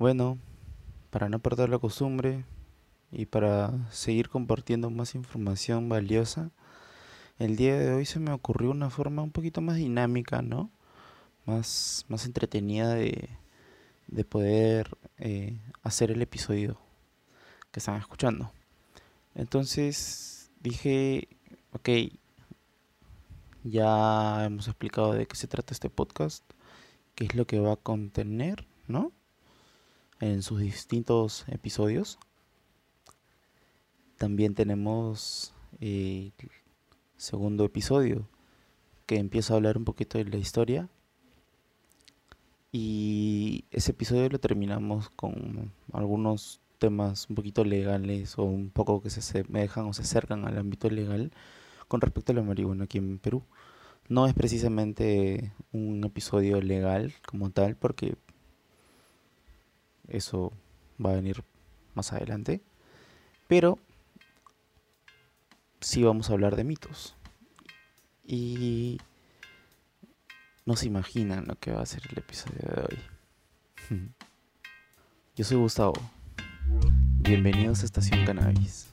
Bueno, para no perder la costumbre y para seguir compartiendo más información valiosa, el día de hoy se me ocurrió una forma un poquito más dinámica, ¿no? Más, más entretenida de, de poder eh, hacer el episodio que están escuchando. Entonces dije, ok, ya hemos explicado de qué se trata este podcast, qué es lo que va a contener, ¿no? En sus distintos episodios. También tenemos el segundo episodio que empieza a hablar un poquito de la historia. Y ese episodio lo terminamos con algunos temas un poquito legales o un poco que se dejan o se acercan al ámbito legal con respecto a la marihuana aquí en Perú. No es precisamente un episodio legal como tal, porque eso va a venir más adelante. Pero sí vamos a hablar de mitos. Y no se imaginan lo que va a ser el episodio de hoy. Yo soy Gustavo. Bienvenidos a Estación Cannabis.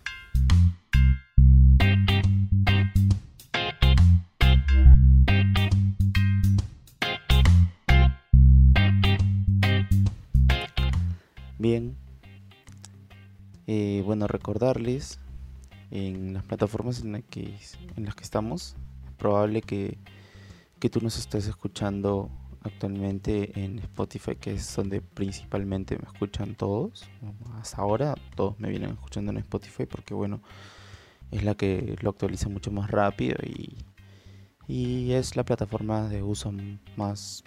Eh, bueno, recordarles en las plataformas en, que, en las que estamos, es probable que, que tú nos estés escuchando actualmente en Spotify, que es donde principalmente me escuchan todos. Hasta ahora todos me vienen escuchando en Spotify porque bueno, es la que lo actualiza mucho más rápido y, y es la plataforma de uso más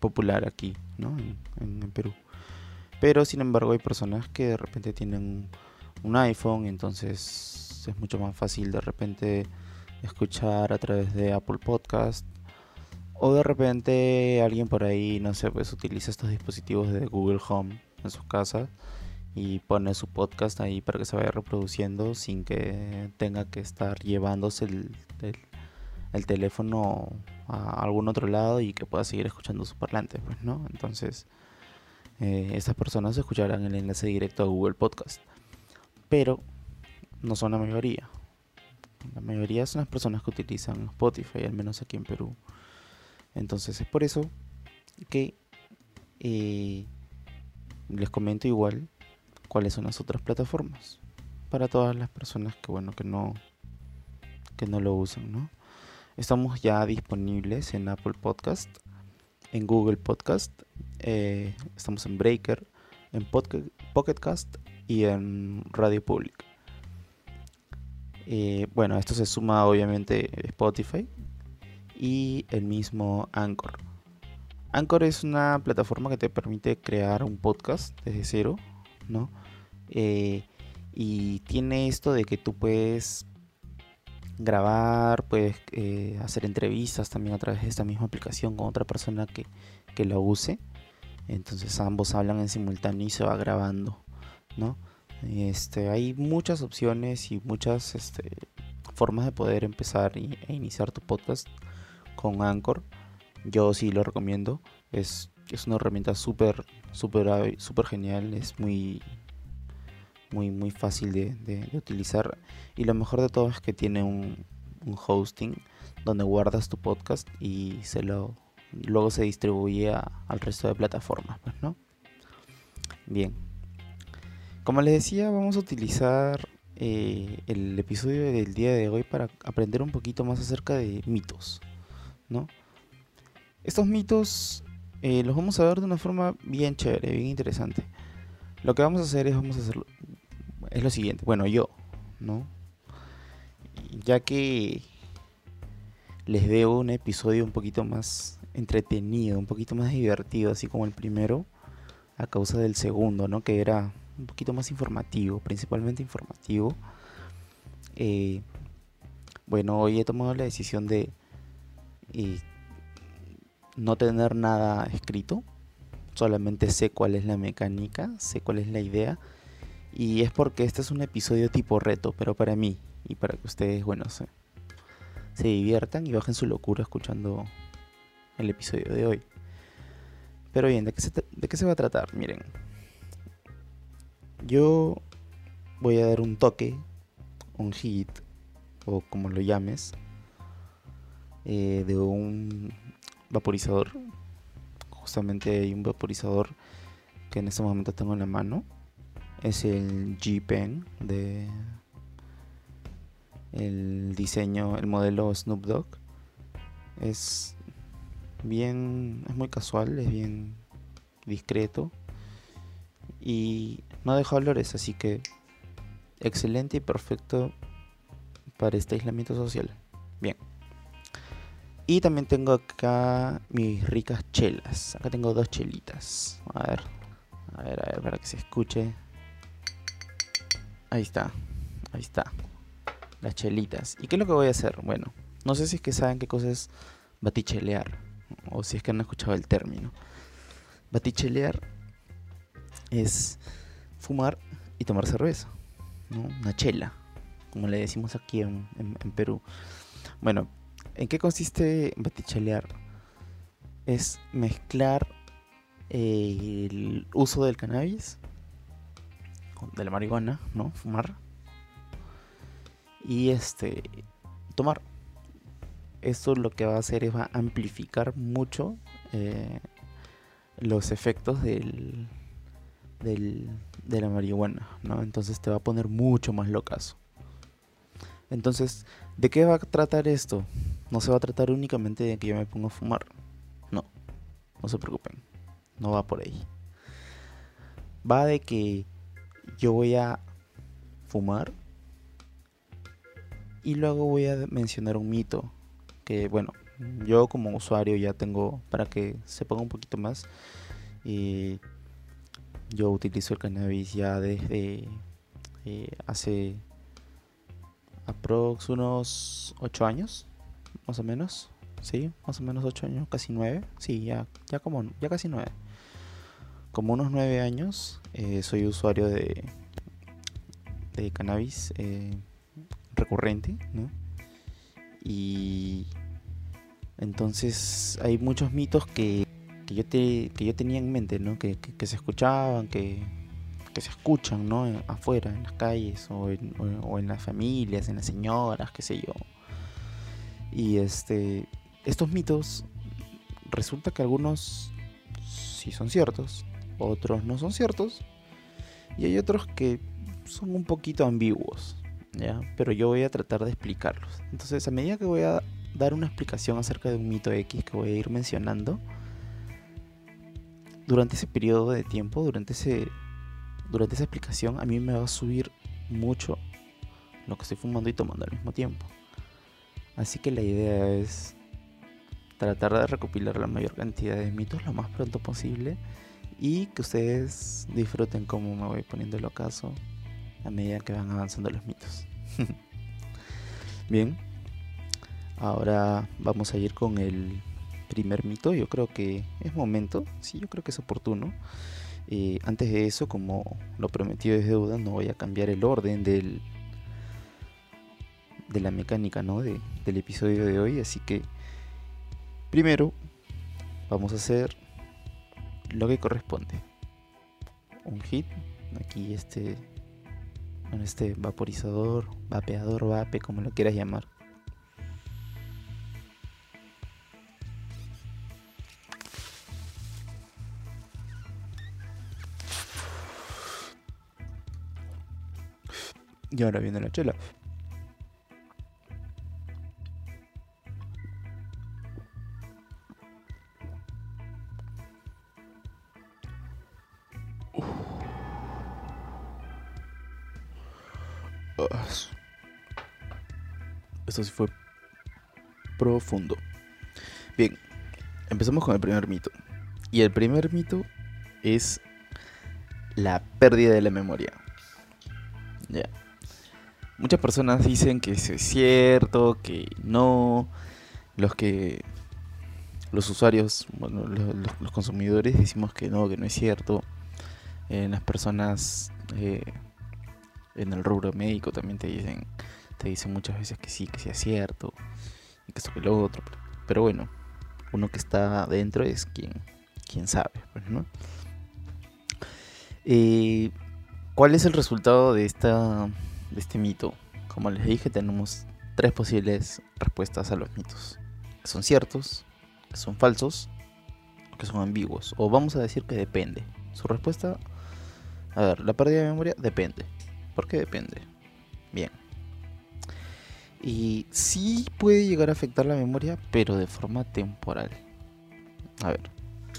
popular aquí, ¿no? en Perú. Pero sin embargo hay personas que de repente tienen un iPhone, entonces es mucho más fácil de repente escuchar a través de Apple Podcast. O de repente alguien por ahí, no sé, pues utiliza estos dispositivos de Google Home en su casa y pone su podcast ahí para que se vaya reproduciendo sin que tenga que estar llevándose el, el, teléfono a algún otro lado y que pueda seguir escuchando su parlante, pues, ¿no? Entonces eh, estas personas escucharán el enlace directo a Google Podcast. Pero no son la mayoría. La mayoría son las personas que utilizan Spotify, al menos aquí en Perú. Entonces es por eso que eh, les comento igual cuáles son las otras plataformas para todas las personas que bueno que no que no lo usan, ¿no? Estamos ya disponibles en Apple Podcast, en Google Podcast eh, estamos en Breaker, en Pocketcast y en Radio Public. Eh, bueno, esto se suma obviamente Spotify y el mismo Anchor. Anchor es una plataforma que te permite crear un podcast desde cero, ¿no? Eh, y tiene esto de que tú puedes grabar, puedes hacer entrevistas también a través de esta misma aplicación con otra persona que, que la use. Entonces ambos hablan en simultáneo y se va grabando, ¿no? Este, hay muchas opciones y muchas este, formas de poder empezar e iniciar tu podcast con Anchor. Yo sí lo recomiendo. Es, es una herramienta súper, súper, súper genial. Es muy, muy, muy fácil de, utilizar. Y lo mejor de todo es que tiene un, hosting donde guardas tu podcast y se lo luego se distribuye al resto de plataformas, pues, ¿no? Bien. Como les decía, vamos a utilizar eh, el episodio del día de hoy para aprender un poquito más acerca de mitos, ¿no? Estos mitos eh, los vamos a ver de una forma bien chévere, bien interesante. Lo que vamos a hacer es vamos a hacerlo es lo siguiente. Bueno, yo, ¿no? Ya que les debo un episodio un poquito más entretenido, un poquito más divertido, así como el primero, a causa del segundo, ¿no? Que era un poquito más informativo, principalmente informativo. Eh, bueno, hoy he tomado la decisión de eh, no tener nada escrito, solamente sé cuál es la mecánica, sé cuál es la idea, y es porque este es un episodio tipo reto, pero para mí, y para que ustedes, bueno, se, diviertan y bajen su locura escuchando el episodio de hoy. Pero bien, ¿de qué se, de qué se va a tratar? Miren, yo voy a dar un toque, un hit, o como lo llames, eh, de un vaporizador. Justamente hay un vaporizador que en este momento tengo en la mano. Es el G-Pen de el diseño, el modelo Snoop Dogg. Es bien, es muy casual, es bien discreto y no deja olores, así que excelente y perfecto para este aislamiento social. Bien. Y también tengo acá mis ricas chelas. Acá tengo dos chelitas. A ver, a ver, a ver, para que se escuche. Ahí está, ahí está. Las chelitas. ¿Y qué es lo que voy a hacer? Bueno, no sé si es que saben qué cosa es batichelear. O si es que han escuchado el término. Batichelear es fumar y tomar cerveza. ¿no? Una chela, como le decimos aquí en, Perú. Bueno, ¿en qué consiste batichelear? Es mezclar el uso del cannabis, de la marihuana, ¿no? Fumar. Y este, tomar. Esto lo que va a hacer es va a amplificar mucho eh, los efectos del, del, de la marihuana, ¿no? Entonces te va a poner mucho más locazo. Entonces, ¿de qué va a tratar esto? No se va a tratar únicamente de que yo me ponga a fumar. No, no se preocupen. No va por ahí. Va de que yo voy a fumar y luego voy a mencionar un mito que, bueno, yo como usuario ya tengo para que se ponga un poquito más. Y yo utilizo el cannabis ya desde eh, hace aprox unos 8 años, más o menos. Sí, más o menos 8 años, casi 9. Sí, ya, ya como ya casi 9. Como unos 9 años eh, soy usuario de, cannabis eh, recurrente, ¿no? Y entonces hay muchos mitos que, que, yo, te, que yo tenía en mente, ¿no? Que, que, se escuchaban, que, que se escuchan, ¿no? afuera, en las calles, o en, o, en las familias, en las señoras, qué sé yo. Y este, estos mitos, resulta que algunos sí son ciertos, otros no son ciertos, y hay otros que son un poquito ambiguos, ¿ya? Pero yo voy a tratar de explicarlos. Entonces, a medida que voy a dar una explicación acerca de un mito X que voy a ir mencionando, durante ese periodo de tiempo, durante, ese, durante esa explicación, a mí me va a subir mucho lo que estoy fumando y tomando al mismo tiempo. Así que la idea es tratar de recopilar la mayor cantidad de mitos lo más pronto posible y que ustedes disfruten cómo me voy poniendo el ocaso a medida que van avanzando los mitos. Bien, ahora vamos a ir con el primer mito. Yo creo que es momento, sí, yo creo que es oportuno. Eh, antes de eso, como lo prometido es deuda, no voy a cambiar el orden del de la mecánica ¿no? del episodio de hoy. Así que primero vamos a hacer lo que corresponde. Un hit. Aquí este con este vaporizador, vapeador, vape, como lo quieras llamar. Y ahora viene la chela. Esto sí fue profundo. Bien, empezamos con el primer mito. Y el primer mito es la pérdida de la memoria. Muchas personas dicen que eso es cierto, que no. Los que. Los usuarios, bueno, los, consumidores decimos que no, que no es cierto. En las personas eh, en el rubro médico también te dicen, te dicen muchas veces que sí, que sí es cierto, y que esto que lo otro. Pero, bueno, uno que está dentro es quien, quien sabe, pues, ¿no? Eh, ¿Cuál es el resultado de, esta, de este mito? Como les dije, tenemos tres posibles respuestas a los mitos. Que son ciertos, que son falsos, que son ambiguos. O vamos a decir que depende. Su respuesta, a ver, la pérdida de memoria depende. ¿Por qué depende? Bien. Y sí puede llegar a afectar la memoria, pero de forma temporal. A ver,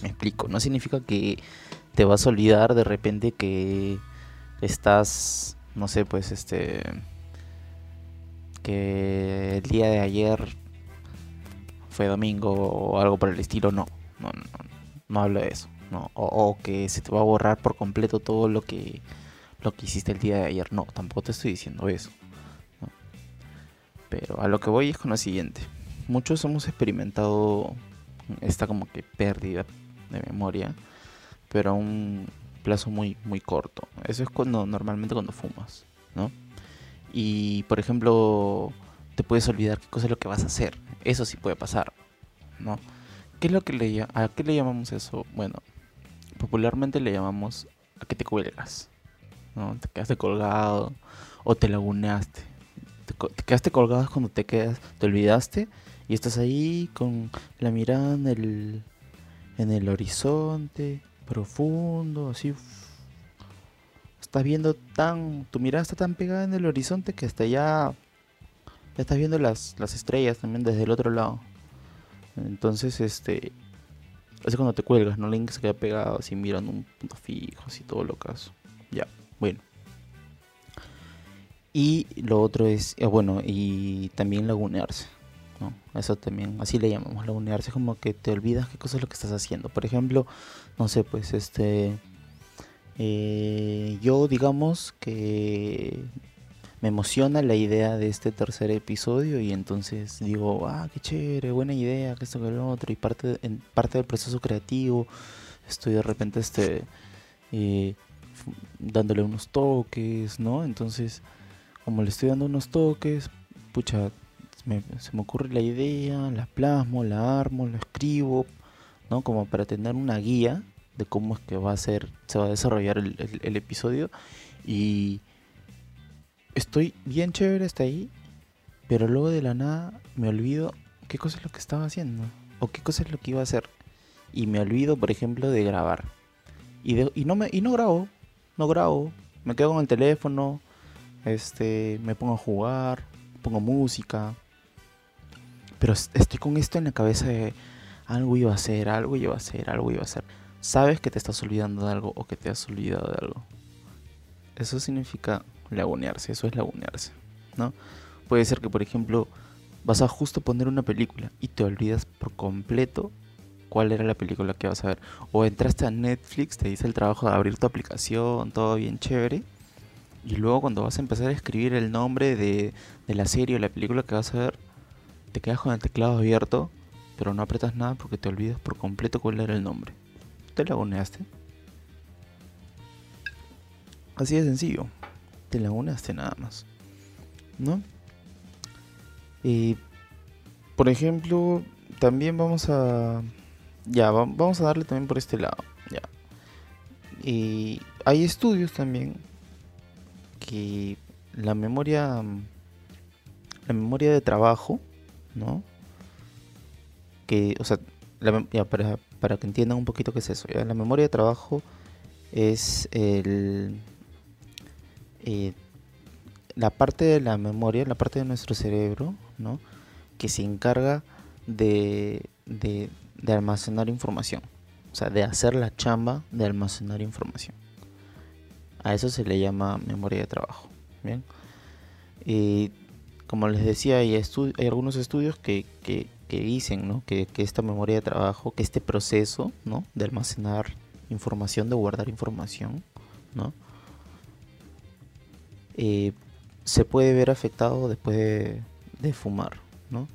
me explico. No significa que te vas a olvidar de repente que estás, no sé, pues este, que el día de ayer fue domingo o algo por el estilo, no, no, no, no hablo de eso, no, o, que se te va a borrar por completo todo lo que, lo que hiciste el día de ayer, no, tampoco te estoy diciendo eso, pero a lo que voy es con lo siguiente, muchos hemos experimentado esta como que pérdida de memoria, pero aún plazo muy, muy corto. Eso es cuando normalmente cuando fumas, ¿no? Y por ejemplo, te puedes olvidar qué cosa es lo que vas a hacer. Eso sí puede pasar, ¿no? ¿Qué es lo que le a qué le llamamos eso? Bueno, popularmente le llamamos a que te cuelgas, ¿no? Te quedaste colgado o te laguneaste. Te, te quedaste colgado cuando te quedas, te olvidaste y estás ahí con la mirada en el, en el horizonte profundo, así. Estás viendo tan. Tu mirada está tan pegada en el horizonte que hasta ya. Ya estás viendo las, las estrellas también desde el otro lado. Entonces, este. Es cuando te cuelgas, ¿no? Link se queda pegado así mirando un punto fijo, así todo lo caso. Ya, bueno. Y lo otro es, eh, bueno, y también lagunearse. ¿no? Eso también, así le llamamos lagunearse, como que te olvidas qué cosa es lo que estás haciendo. Por ejemplo, no sé, pues este, eh, yo digamos que me emociona la idea de este tercer episodio y entonces digo, ah, qué chévere, buena idea, que esto que lo otro, y parte, en parte del proceso creativo estoy de repente este, eh, dándole unos toques, ¿no? Entonces, como le estoy dando unos toques, pucha, se me ocurre la idea, la plasmo, la armo, la escribo, ¿no? Como para tener una guía de cómo es que va a ser, se va a desarrollar el, episodio. Y estoy bien chévere hasta ahí, pero luego de la nada me olvido qué cosa es lo que estaba haciendo o qué cosa es lo que iba a hacer. Y me olvido, por ejemplo, de grabar. Y, y, no, me, y no grabo, no grabo. Me quedo con el teléfono, este, me pongo a jugar, pongo música, pero estoy con esto en la cabeza de algo iba a ser, algo iba a ser, algo iba a ser. Sabes que te estás olvidando de algo o que te has olvidado de algo. Eso significa lagunearse, eso es lagunearse, ¿no? Puede ser que, por ejemplo, vas a justo poner una película y te olvidas por completo cuál era la película que vas a ver. O entraste a Netflix, te dice el trabajo de abrir tu aplicación, todo bien chévere. Y luego cuando vas a empezar a escribir el nombre de, de la serie o la película que vas a ver, te quedas con el teclado abierto, pero no apretas nada porque te olvidas por completo cuál era el nombre. ¿Te laguneaste? Así de sencillo. Te laguneaste nada más. ¿No? Y, por ejemplo, también vamos a... Ya, vamos a darle también por este lado. Ya. Y hay estudios también que la memoria... La memoria de trabajo ¿no? Que, o sea, para, para, que entiendan un poquito qué es eso, la memoria de trabajo es el, eh, la parte de la memoria, la parte de nuestro cerebro, ¿no? Que se encarga de, de, de almacenar información, o sea, de hacer la chamba de almacenar información. A eso se le llama memoria de trabajo. Bien. Y como les decía, hay, algunos estudios que, dicen que, esta memoria de trabajo, que este proceso ¿no? de almacenar información, de guardar información, ¿no? Eh, se puede ver afectado después de, fumar. ¿no?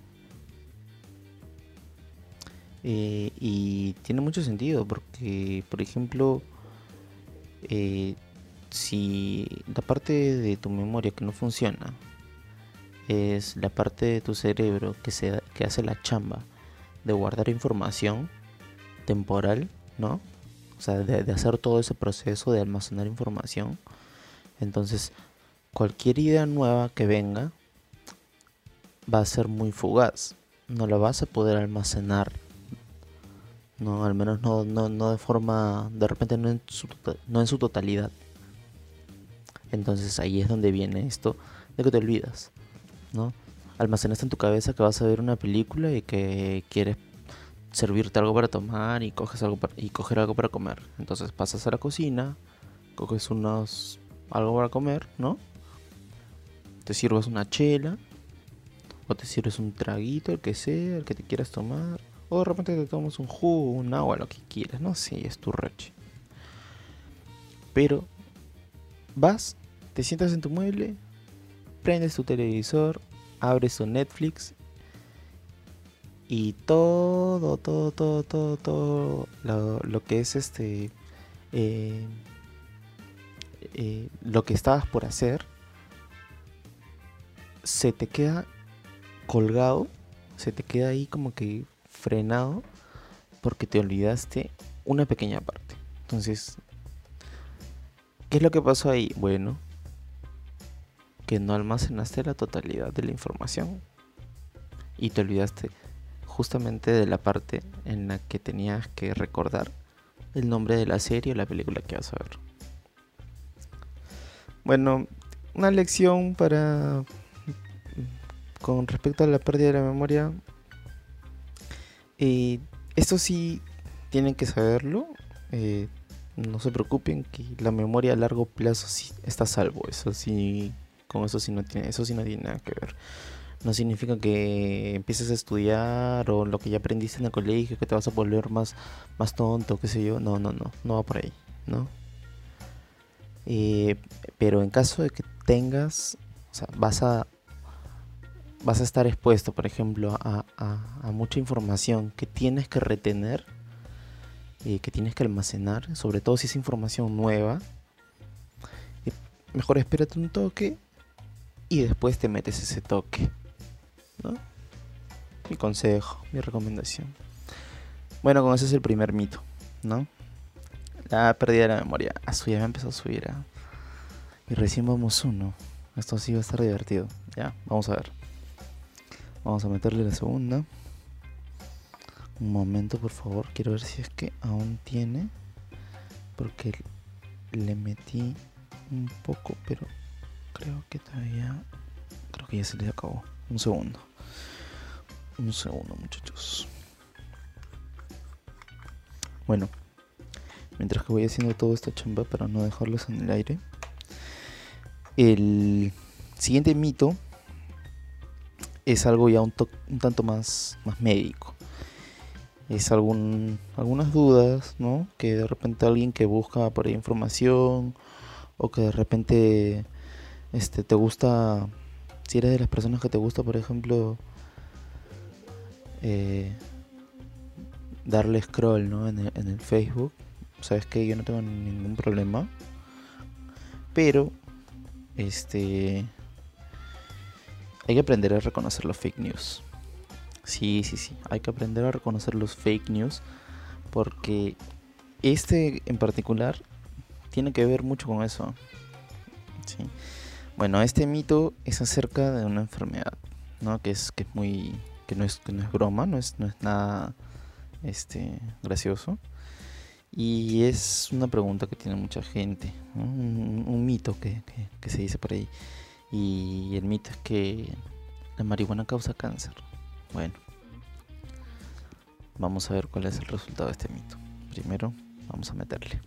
Eh, y tiene mucho sentido porque, por ejemplo, eh, si la parte de tu memoria que no funciona es la parte de tu cerebro que, se, que hace la chamba de guardar información temporal, ¿no? O sea, de, hacer todo ese proceso de almacenar información. Entonces, cualquier idea nueva que venga va a ser muy fugaz. No la vas a poder almacenar. No, al menos no, no, no de forma, de repente no en, su, no en su totalidad. Entonces ahí es donde viene esto de que te olvidas, ¿no? Almacenaste en tu cabeza que vas a ver una película y que quieres servirte algo para tomar y coges algo para, y coger algo para comer. Entonces pasas a la cocina, coges unos algo para comer, ¿no? Te sirves una chela o te sirves un traguito, el que sea, el que te quieras tomar, o de repente te tomas un jugo, un agua, lo que quieras, no sé, es tu reche. Pero vas, te sientas en tu mueble, prendes tu televisor, abres tu Netflix y todo, todo, todo, todo, todo lo, que es este, eh, eh, lo que estabas por hacer, se te queda colgado, se te queda ahí como que frenado porque te olvidaste una pequeña parte. Entonces, ¿qué es lo que pasó ahí? Bueno, que no almacenaste la totalidad de la información y te olvidaste justamente de la parte en la que tenías que recordar el nombre de la serie o la película que vas a ver. Bueno, una lección para con respecto a la pérdida de la memoria. Eh, esto sí tienen que saberlo. Eh, no se preocupen que la memoria a largo plazo sí está salvo. Eso sí, con eso sí no tiene, eso sí no tiene nada que ver. No significa que empieces a estudiar o lo que ya aprendiste en el colegio, que te vas a volver más, más tonto, qué sé yo. No, no, no, no va por ahí, ¿no? Eh, pero en caso de que tengas, o sea, vas a vas a estar expuesto, por ejemplo, a, mucha información que tienes que retener, y que tienes que almacenar, sobre todo si es información nueva. Mejor espérate un toque y después te metes ese toque. ¿no? Mi consejo, mi recomendación. Bueno, con ese es el primer mito, ¿no? La pérdida de la memoria. Ah, ya me empezó a subir. ¿ah? Y recién vamos uno. Esto sí va a estar divertido. Ya, vamos a ver. Vamos a meterle la segunda. Un momento, por favor. Quiero ver si es que aún tiene. Porque le metí un poco, pero creo que todavía... Creo que ya se le acabó. Un segundo. Un segundo, muchachos. Bueno. Mientras que voy haciendo toda esta chamba para no dejarlos en el aire. El siguiente mito es algo ya un, tanto más, más médico. Es algún, algunas dudas, ¿no? Que de repente alguien que busca por ahí información o que de repente este, te gusta, si eres de las personas que te gusta, por ejemplo, eh, darle scroll ¿no? en, el, en el Facebook, sabes que yo no tengo ningún problema, pero este hay que aprender a reconocer los fake news. Sí, sí, sí. Hay que aprender a reconocer los fake news. Porque este en particular tiene que ver mucho con eso. ¿sí? Bueno, este mito es acerca de una enfermedad, ¿no? Que es, que es muy. que no es, que no es broma, no es, no es nada este, gracioso. Y es una pregunta que tiene mucha gente, un, mito que, que se dice por ahí. Y el mito es que la marihuana causa cáncer. Bueno, vamos a ver cuál es el resultado de este mito. Primero, vamos a meterle.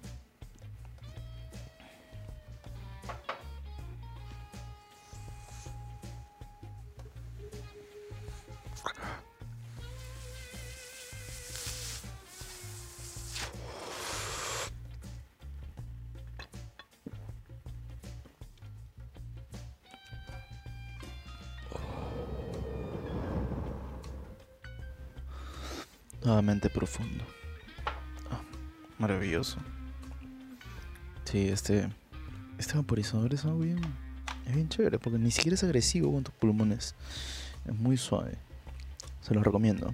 Nuevamente profundo. Ah, maravilloso. Sí, este, este vaporizador es algo bien, es bien chévere porque ni siquiera es agresivo con tus pulmones. Es muy suave. Se lo recomiendo.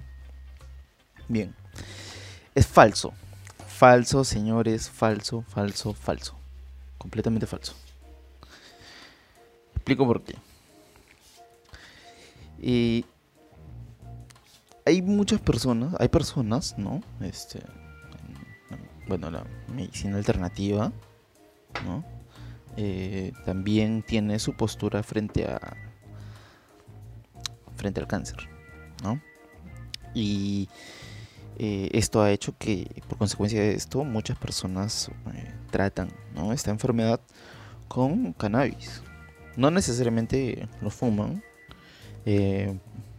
Bien. Es falso. Falso, señores. Falso, falso, falso. Completamente falso. explico por qué. Y hay muchas personas, hay personas, ¿no? Este, bueno, la medicina alternativa, ¿no? Eh, también tiene su postura frente a frente al cáncer, ¿no? Y eh, esto ha hecho que, por consecuencia de esto, muchas personas eh, tratan ¿no? esta enfermedad con cannabis. No necesariamente lo fuman,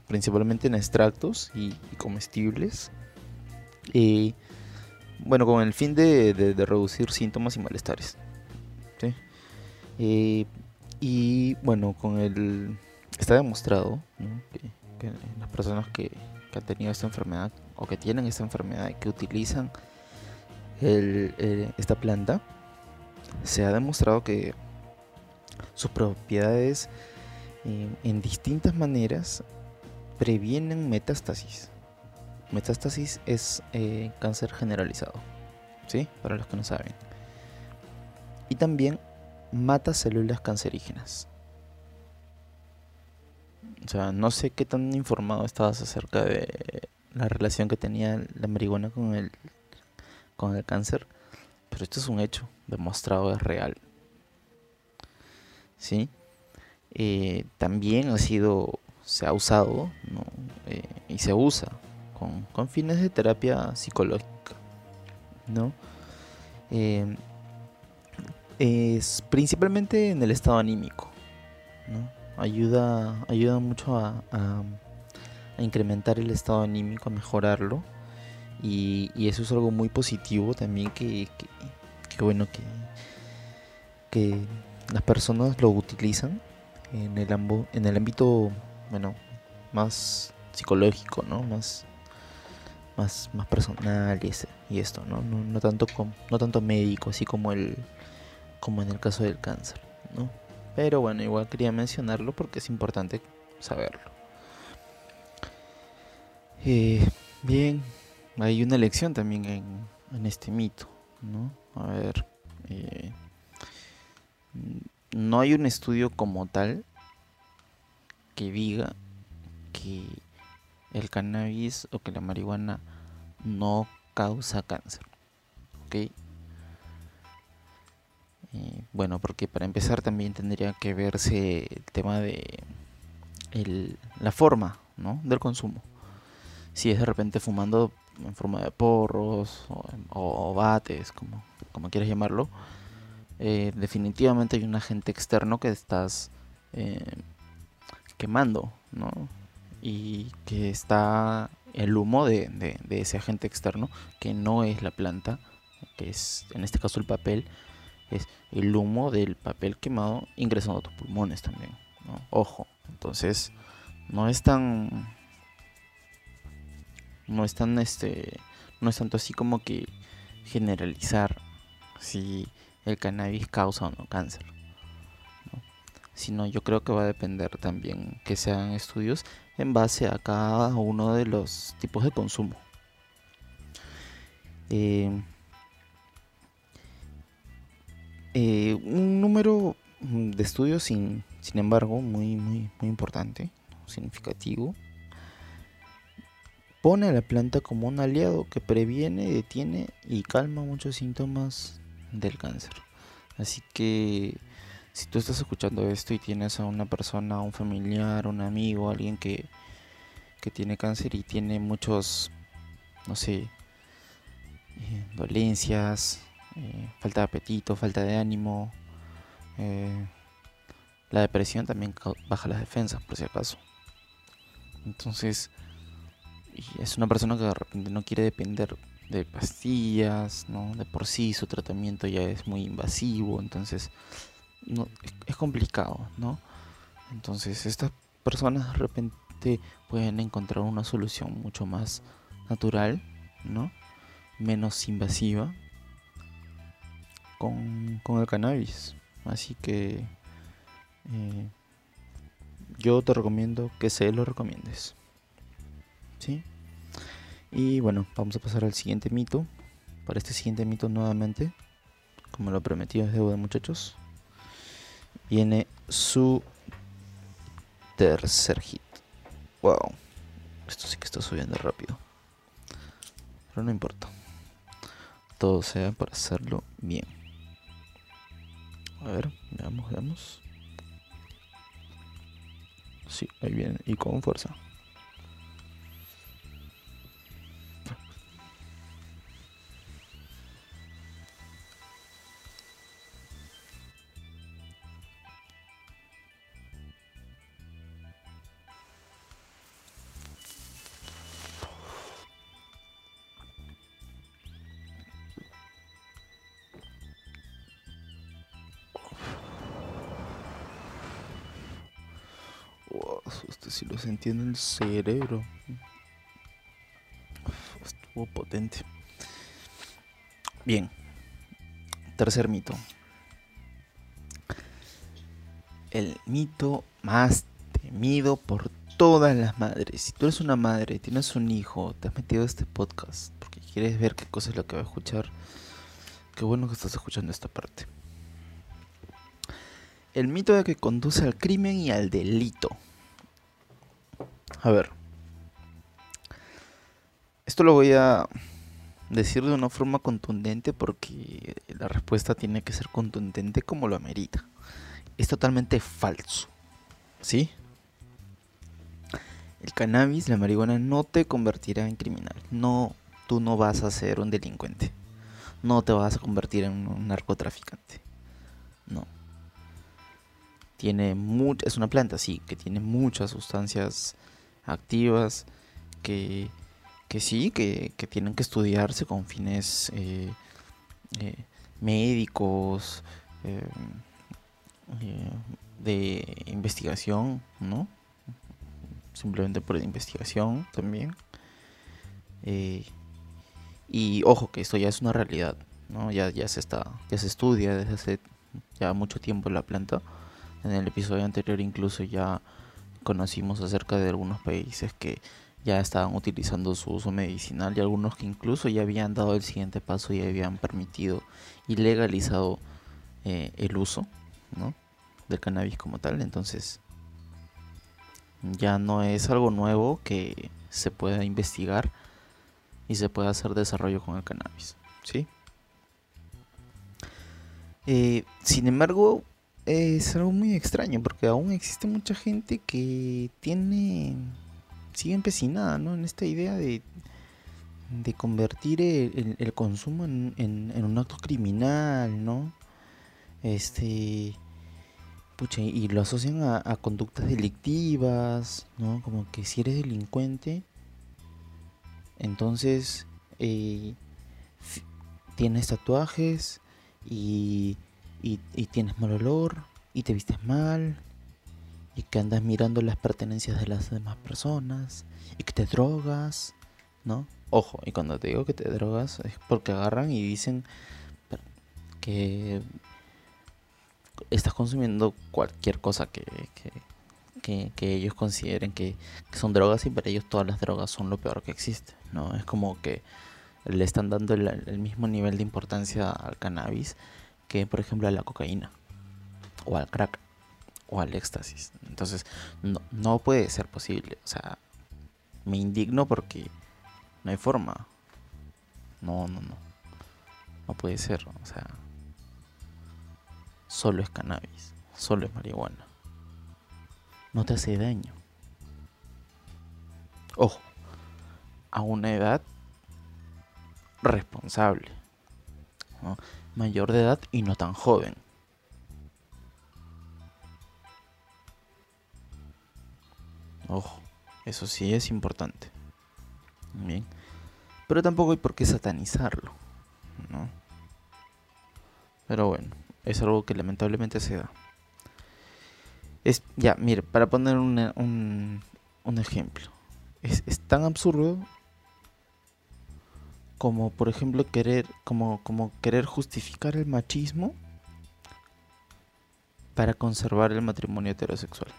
principalmente en extractos y, comestibles. Y bueno, con el fin de, reducir síntomas y malestares. y bueno, con el. Está demostrado que, las personas que, que han tenido esta enfermedad o que tienen esta enfermedad y que utilizan esta planta, se ha demostrado que sus propiedades eh, en distintas maneras previenen metástasis. Metástasis es eh, cáncer generalizado, ¿sí? Para los que no saben. Y también mata células cancerígenas. O sea, no sé qué tan informado estabas acerca de la relación que tenía la marihuana con el, con el cáncer, pero esto es un hecho demostrado, es real. ¿Sí? Eh, también ha sido, se ha usado eh, y se usa con, con, fines de terapia psicológica. ¿no? Eh, es principalmente en el estado anímico. ¿no? ayuda, ayuda mucho a, incrementar el estado anímico, a mejorarlo. Y, eso es algo muy positivo también que, que, bueno que, que las personas lo utilizan en el, en el ámbito bueno más psicológico, ¿no? Más, más, más personal y, ese, y esto, ¿no? No, no tanto no tanto médico, así como el como en el caso del cáncer, ¿no? Pero bueno, igual quería mencionarlo porque es importante saberlo. Eh, bien, hay una lección también en, este mito, ¿no? A ver, eh, no hay un estudio como tal que diga que el cannabis o que la marihuana no causa cáncer. ¿Ok? Eh, bueno, porque para empezar también tendría que verse el tema de la forma del consumo. Si es de repente fumando en forma de porros o, bates, como, como quieras llamarlo, eh, definitivamente hay un agente externo que estás eh, quemando, ¿no? Y que está el humo de, ese agente externo, que no es la planta, que es en este caso el papel, es el humo del papel quemado ingresando a tus pulmones también. Ojo, entonces no es tan no es tan este no es tanto así como que generalizar si el cannabis causa o no cáncer sino yo creo que va a depender también que sean estudios en base a cada uno de los tipos de consumo eh, eh, un número de estudios, sin, sin embargo, muy, muy, muy importante, significativo, pone a la planta como un aliado que previene, detiene y calma muchos síntomas del cáncer. Así que si tú estás escuchando esto y tienes a una persona, un familiar, un amigo, alguien que, que tiene cáncer y tiene muchos, no sé, eh, dolencias, eh, falta de apetito, falta de ánimo. Eh, la depresión también baja las defensas, por si acaso. Entonces, es una persona que de repente no quiere depender de pastillas, ¿no? De por sí su tratamiento ya es muy invasivo, entonces no, es, complicado, ¿no? Entonces estas personas de repente pueden encontrar una solución mucho más natural, ¿no? Menos invasiva con, el cannabis. Así que eh, yo te recomiendo que se lo recomiendes. ¿Sí? Y bueno, vamos a pasar al siguiente mito. Para este siguiente mito nuevamente, como lo prometido es deuda muchachos, viene su Tercer hit. Wow. Esto sí que está subiendo rápido. Pero no importa. Todo sea para hacerlo bien. A ver, veamos, veamos. Sí, ahí viene. Y con fuerza. En el cerebro. Estuvo potente. Bien. Tercer mito. El mito más temido por todas las madres. Si tú eres una madre, tienes un hijo, te has metido a este podcast porque quieres ver qué cosa es lo que va a escuchar, qué bueno que estás escuchando esta parte. El mito de que conduce al crimen y al delito. A ver. Esto lo voy a decir de una forma contundente porque la respuesta tiene que ser contundente como lo amerita. Es totalmente falso. ¿Sí? El cannabis, la marihuana no te convertirá en criminal. No, tú no vas a ser un delincuente. No te vas a convertir en un narcotraficante. No. Tiene mucha, es una planta, sí, que tiene muchas sustancias activas que, que sí, que, tienen que estudiarse con fines eh, eh, médicos, eh, de investigación, ¿no? Simplemente por investigación también. y ojo que esto ya es una realidad, ¿no? Ya, ya se está, ya se estudia desde hace ya mucho tiempo la planta. En el episodio anterior incluso ya conocimos acerca de algunos países que ya estaban utilizando su uso medicinal y algunos que incluso ya habían dado el siguiente paso y habían permitido y legalizado eh, el uso del cannabis como tal. Entonces ya no es algo nuevo que se pueda investigar y se pueda hacer desarrollo con el cannabis. ¿sí? Eh, sin embargo, es algo muy extraño porque aún existe mucha gente que tiene sigue empecinada ¿no? en esta idea de, de convertir el, consumo en, un acto criminal no este pucha, y lo asocian a, conductas delictivas no como que si eres delincuente entonces eh, tienes tatuajes y y, tienes mal olor y te vistes mal y que andas mirando las pertenencias de las demás personas y que te drogas, ¿no? Ojo, y cuando te digo que te drogas es porque agarran y dicen que estás consumiendo cualquier cosa que, que, ellos consideren que, son drogas y para ellos todas las drogas son lo peor que existe, ¿no? Es como que le están dando el mismo nivel de importancia al cannabis que por ejemplo a la cocaína o al crack o al éxtasis. Entonces no, no puede ser posible. O sea, me indigno porque no hay forma. No, no, no. No puede ser. O sea, solo es cannabis. Solo es marihuana. No te hace daño. Ojo, a una edad responsable. Mayor de edad y no tan joven. Ojo, eso sí es importante. Bien. Pero tampoco hay por qué satanizarlo. ¿no? Pero bueno, es algo que lamentablemente se da. Es, ya, mire, para poner un, un ejemplo. Es, es tan absurdo como por ejemplo querer como, como querer justificar el machismo para conservar el matrimonio heterosexual.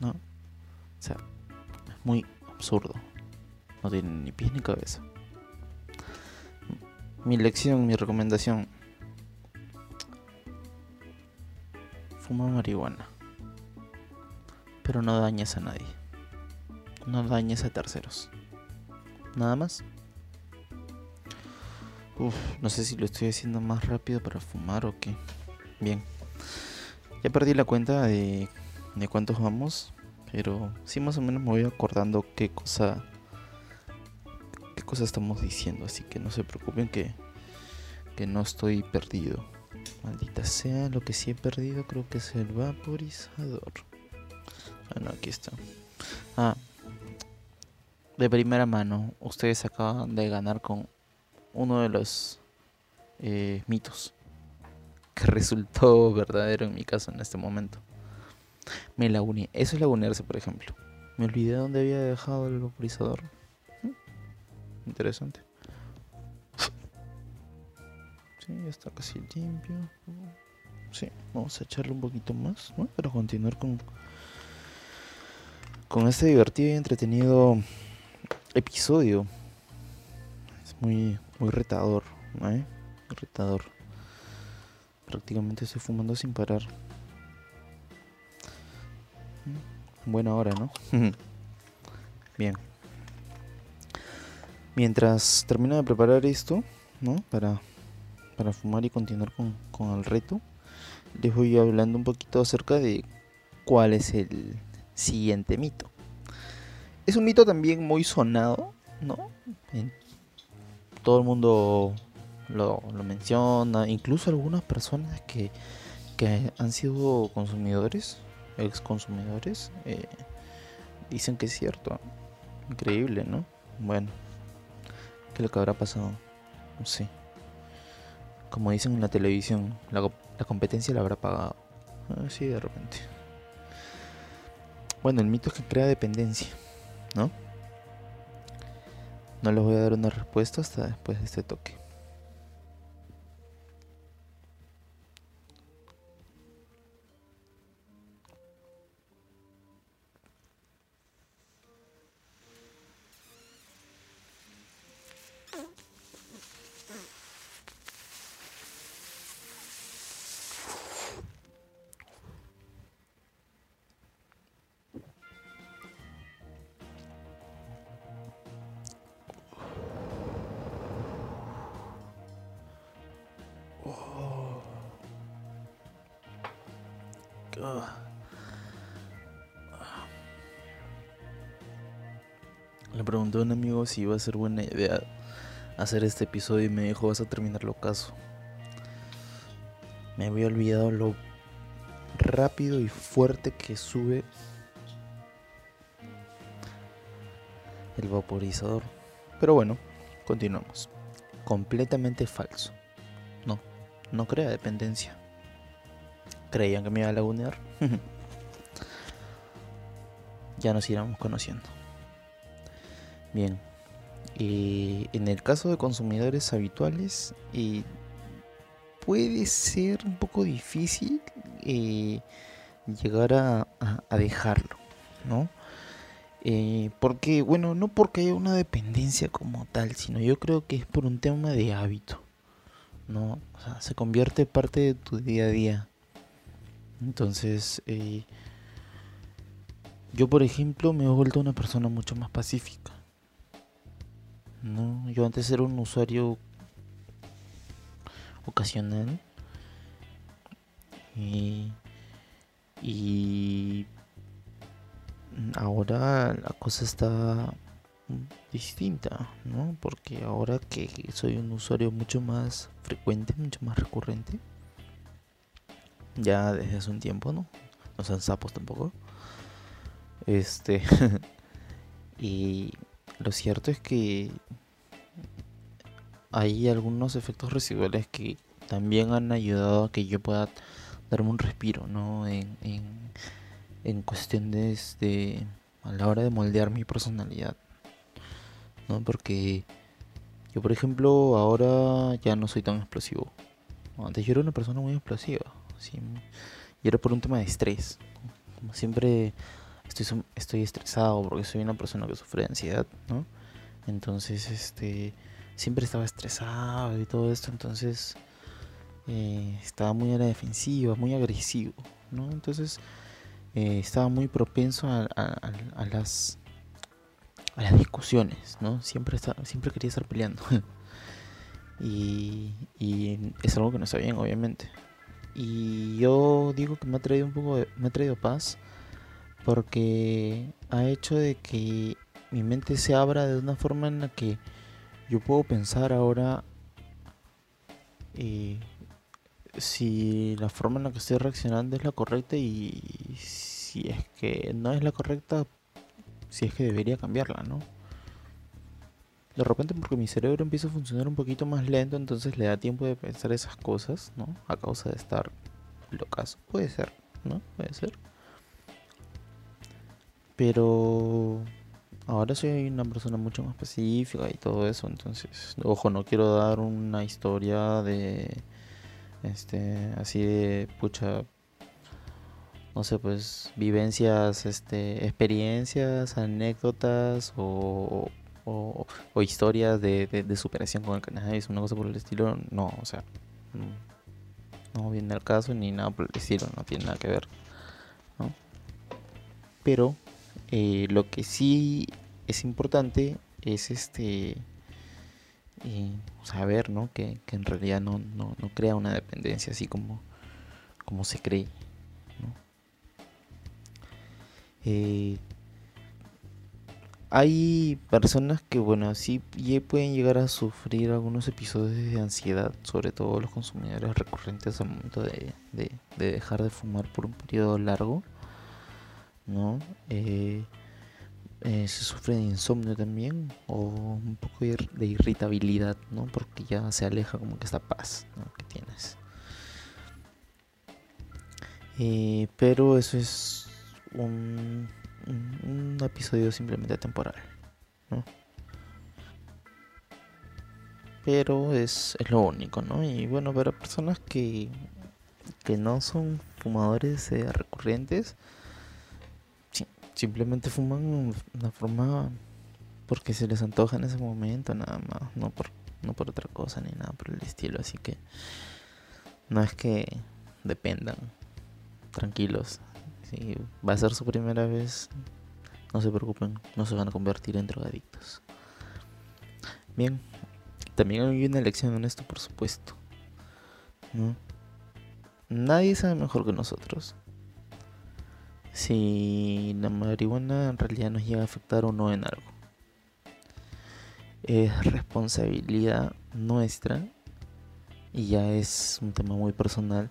¿No? O sea, es muy absurdo. No tiene ni pies ni cabeza. Mi lección, mi recomendación. fuma marihuana. Pero no dañes a nadie. No dañes a terceros. Nada más. Uf, no sé si lo estoy haciendo más rápido para fumar o qué. Bien. Ya perdí la cuenta de, de cuántos vamos. Pero sí más o menos me voy acordando qué cosa. qué cosa estamos diciendo. Así que no se preocupen que. que no estoy perdido. Maldita sea, lo que sí he perdido creo que es el vaporizador. Bueno, aquí está. Ah, de primera mano, ustedes acaban de ganar con uno de los eh, mitos que resultó verdadero en mi caso en este momento. Me laguné. Eso es lagunearse, por ejemplo. Me olvidé dónde había dejado el vaporizador. Mm, interesante. Sí, ya está casi limpio. Sí, vamos a echarle un poquito más, ¿no? Para continuar con, con este divertido y entretenido episodio. Es muy, muy retador, ¿eh? Retador. Prácticamente estoy fumando sin parar. Buena hora, ¿no? Bien. Mientras termino de preparar esto, ¿no? Para para fumar y continuar con, el reto, les voy hablando un poquito acerca de cuál es el siguiente mito. Es un mito también muy sonado, ¿no? todo el mundo lo, menciona, incluso algunas personas que, han sido consumidores, ex consumidores, eh, dicen que es cierto. Increíble, ¿no? Bueno, ¿qué es lo que habrá pasado? No sé como dicen en la televisión, la, competencia la habrá pagado. Así ah, de repente. Bueno, el mito es que crea dependencia, ¿no? No les voy a dar una respuesta hasta después de este toque. Si iba a ser buena idea hacer este episodio y me dijo vas a terminar lo caso. Me había olvidado lo rápido y fuerte que sube el vaporizador. Pero bueno, continuamos. Completamente falso. No, no crea dependencia creían que me iba a lagunear. ya nos iremos conociendo. Bien. Y en el caso de consumidores habituales, puede ser un poco difícil eh, llegar a, dejarlo, ¿no? Eh, porque, bueno, no porque haya una dependencia como tal, sino yo creo que es por un tema de hábito, ¿no? O sea, se convierte parte de tu día a día. Entonces, eh, yo por ejemplo me he vuelto una persona mucho más pacífica. ¿No? Yo antes era un usuario ocasional y, y ahora la cosa está distinta, ¿no? Porque ahora que soy un usuario mucho más frecuente, mucho más recurrente, ya desde hace un tiempo, ¿no? No sean sapos tampoco. Este. y lo cierto es que hay algunos efectos residuales que también han ayudado a que yo pueda darme un respiro, ¿no? En, en, de. a la hora de moldear mi personalidad, ¿no? Porque yo, por ejemplo, ahora ya no soy tan explosivo. Antes yo era una persona muy explosiva y era por un tema de estrés. Como siempre estoy, estoy estresado porque soy una persona que sufre de ansiedad, ¿no? Entonces, este, siempre estaba estresado y todo esto, entonces eh, estaba muy a la defensiva, muy agresivo, ¿no? Entonces eh, estaba muy propenso a, las a las discusiones, ¿no? Siempre siempre quería estar peleando. y, y es algo que no está bien, obviamente. Y yo digo que me ha traído un poco de, me ha traído paz porque ha hecho de que mi mente se abra de una forma en la que yo puedo pensar ahora eh, si la forma en la que estoy reaccionando es la correcta y si es que no es la correcta, si es que debería cambiarla, ¿no? De repente porque mi cerebro empieza a funcionar un poquito más lento, entonces le da tiempo de pensar esas cosas, ¿no? A causa de estar locas. Puede ser, ¿no? Puede ser. Pero ahora soy una persona mucho más pacífica y todo eso, entonces, ojo, no quiero dar una historia de este así de pucha no sé, pues vivencias, este, experiencias, anécdotas o, o, historias de, de, superación con el cannabis, una cosa por el estilo, no, o sea, no, viene al caso ni nada por el estilo, no tiene nada que ver, ¿no? Pero eh, lo que sí es importante es este eh, saber, ¿no? Que, en realidad no, no, no, crea una dependencia así como, como se cree, ¿no? Eh, hay personas que, bueno, sí pueden llegar a sufrir algunos episodios de ansiedad, sobre todo los consumidores recurrentes al momento de, dejar de fumar por un periodo largo, ¿no? Eh, eh, se sufre de insomnio también o un poco de irritabilidad, ¿no? Porque ya se aleja como que esta paz que tienes. Eh, pero eso es un un, episodio simplemente temporal. Pero es, lo único, ¿no? Y bueno, para personas que, que no son fumadores eh, recurrentes, simplemente fuman una forma porque se les antoja en ese momento, nada más, no por, no por otra cosa ni nada por el estilo. Así que no es que dependan, tranquilos, si va a ser su primera vez, no se preocupen, no se van a convertir en drogadictos. Bien, también hay una elección en esto, por supuesto. Nadie sabe mejor que nosotros si la marihuana en realidad nos llega a afectar o no en algo. Es responsabilidad nuestra y ya es un tema muy personal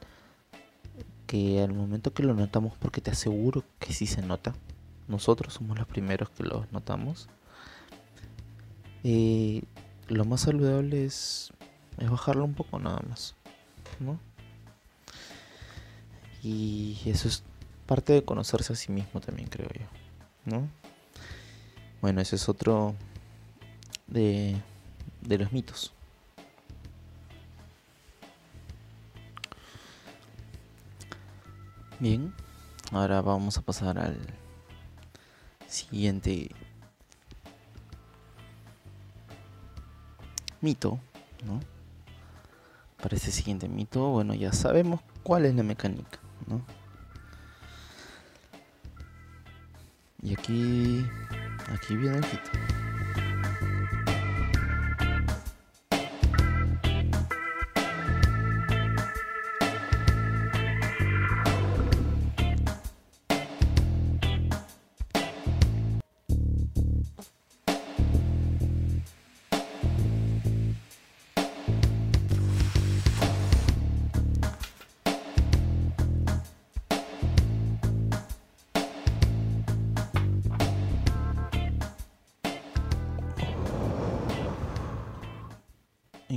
que al momento que lo notamos, porque te aseguro que sí se nota, nosotros somos los primeros que lo notamos, eh, lo más saludable es, es bajarlo un poco nada más, ¿no? Y eso es parte de conocerse a sí mismo también, creo yo, ¿no? Bueno, ese es otro de, de los mitos. Bien, ahora vamos a pasar al siguiente mito, ¿no? Para este siguiente mito, bueno, ya sabemos cuál es la mecánica, ¿no? Y aquí, aquí viene el mito.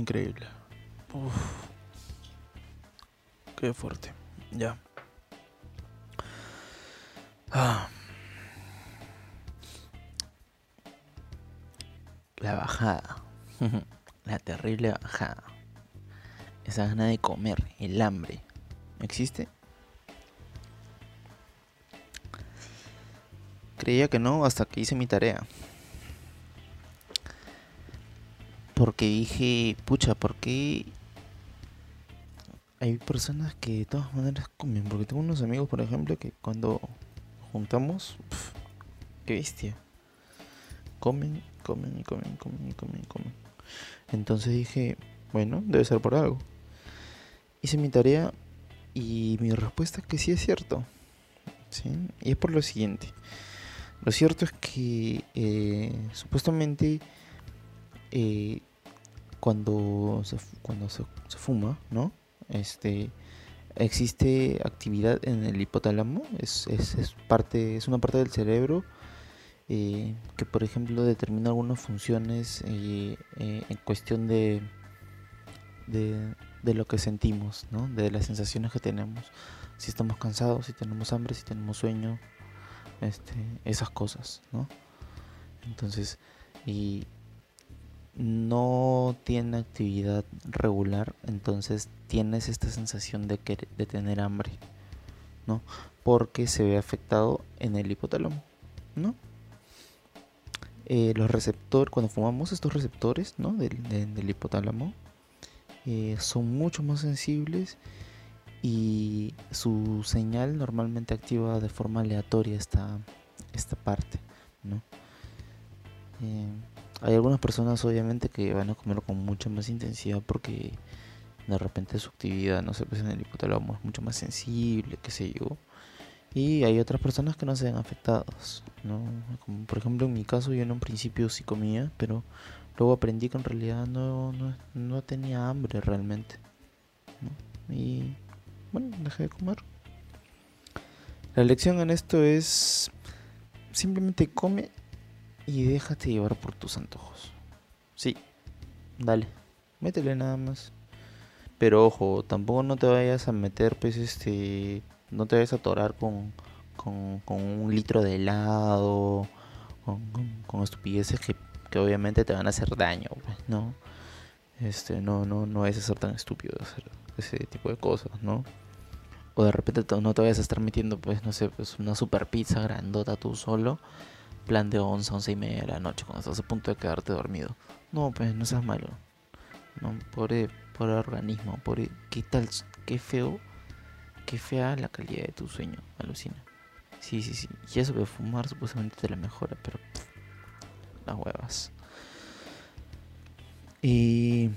Increíble. Uf. Qué fuerte. Ya. Ah. La bajada. La terrible bajada. Esa gana de comer, el hambre. ¿Existe? Creía que no hasta que hice mi tarea. Porque dije, pucha, ¿por qué hay personas que de todas maneras comen, porque tengo unos amigos, por ejemplo, que cuando juntamos, qué bestia, comen, comen y comen, comen y comen comen. Entonces dije, bueno, debe ser por algo. Hice mi tarea y mi respuesta es que sí es cierto. ¿sí? Y es por lo siguiente. Lo cierto es que eh, supuestamente eh, cuando, se, cuando se, fuma, ¿no? Este, existe actividad en el hipotálamo, es, es, parte, es una parte del cerebro eh, que por ejemplo determina algunas funciones en cuestión de, de, de, lo que sentimos, ¿no? de las sensaciones que tenemos, si estamos cansados, si tenemos hambre, si tenemos sueño, este, esas cosas, ¿no? Entonces, y no tiene actividad regular, entonces tienes esta sensación de, de tener hambre, ¿no? Porque se ve afectado en el hipotálamo, ¿no? Eh, los receptores, cuando fumamos estos receptores, ¿no? Del, hipotálamo, eh, son mucho más sensibles y su señal normalmente activa de forma aleatoria esta, esta parte, ¿no? Eh, hay algunas personas obviamente que van a comer con mucha más intensidad porque de repente su actividad, no sé, pues en el hipotálamo es mucho más sensible, qué sé yo. Y hay otras personas que no se ven afectados, ¿no? Como por ejemplo en mi caso yo en un principio sí comía, pero luego aprendí que en realidad no, no, no tenía hambre realmente. Y bueno, dejé de comer. La lección en esto es simplemente come y déjate llevar por tus antojos. Sí, dale, métele nada más. Pero ojo, tampoco no te vayas a meter, pues, este, no te vayas a atorar con, con, un litro de helado, con, estupideces que, que, obviamente te van a hacer daño, pues, ¿no? Este, no, no, no vayas a ser tan estúpido de hacer ese tipo de cosas, ¿no? O de repente no te vayas a estar metiendo, pues, no sé, pues una super pizza grandota tú solo. Plan de 11, 11 y media de la noche, cuando estás a punto de quedarte dormido. No, pues, no seas malo. No, pobre, pobre organismo, pobre, qué tal, qué feo, qué fea la calidad de tu sueño, alucina. Sí, sí, sí. Y eso de fumar supuestamente te la mejora, pero las huevas. Y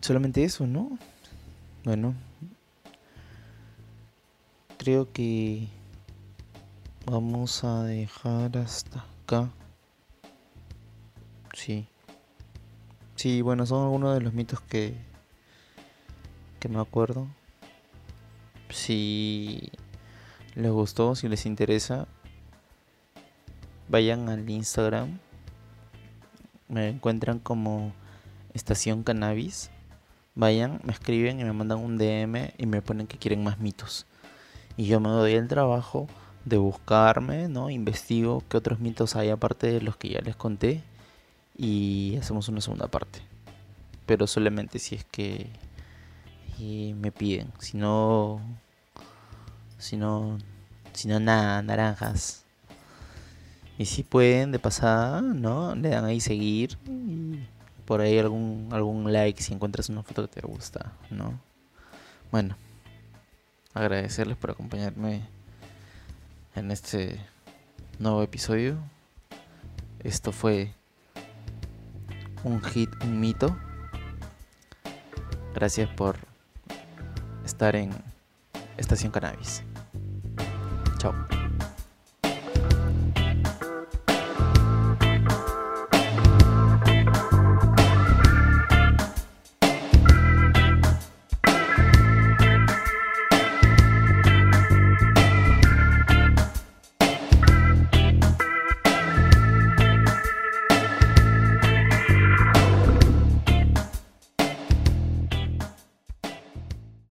solamente eso, ¿no? Bueno, creo que vamos a dejar hasta acá. Sí. Sí, bueno, son algunos de los mitos que que me acuerdo. Si les gustó, si les interesa, vayan al Instagram. Me encuentran como Estación Cannabis. Vayan, me escriben y me mandan un DM y me ponen que quieren más mitos. Y yo me doy el trabajo de buscarme, ¿no? Investigo qué otros mitos hay aparte de los que ya les conté y hacemos una segunda parte. Pero solamente si es que me piden, si no si no si no nada, naranjas. Y si pueden de pasada, ¿no? Le dan ahí seguir y por ahí algún algún like si encuentras una foto que te gusta, ¿no? Bueno, agradecerles por acompañarme en este nuevo episodio. Esto fue un hit, un mito. Gracias por estar en Estación Cannabis. Chao.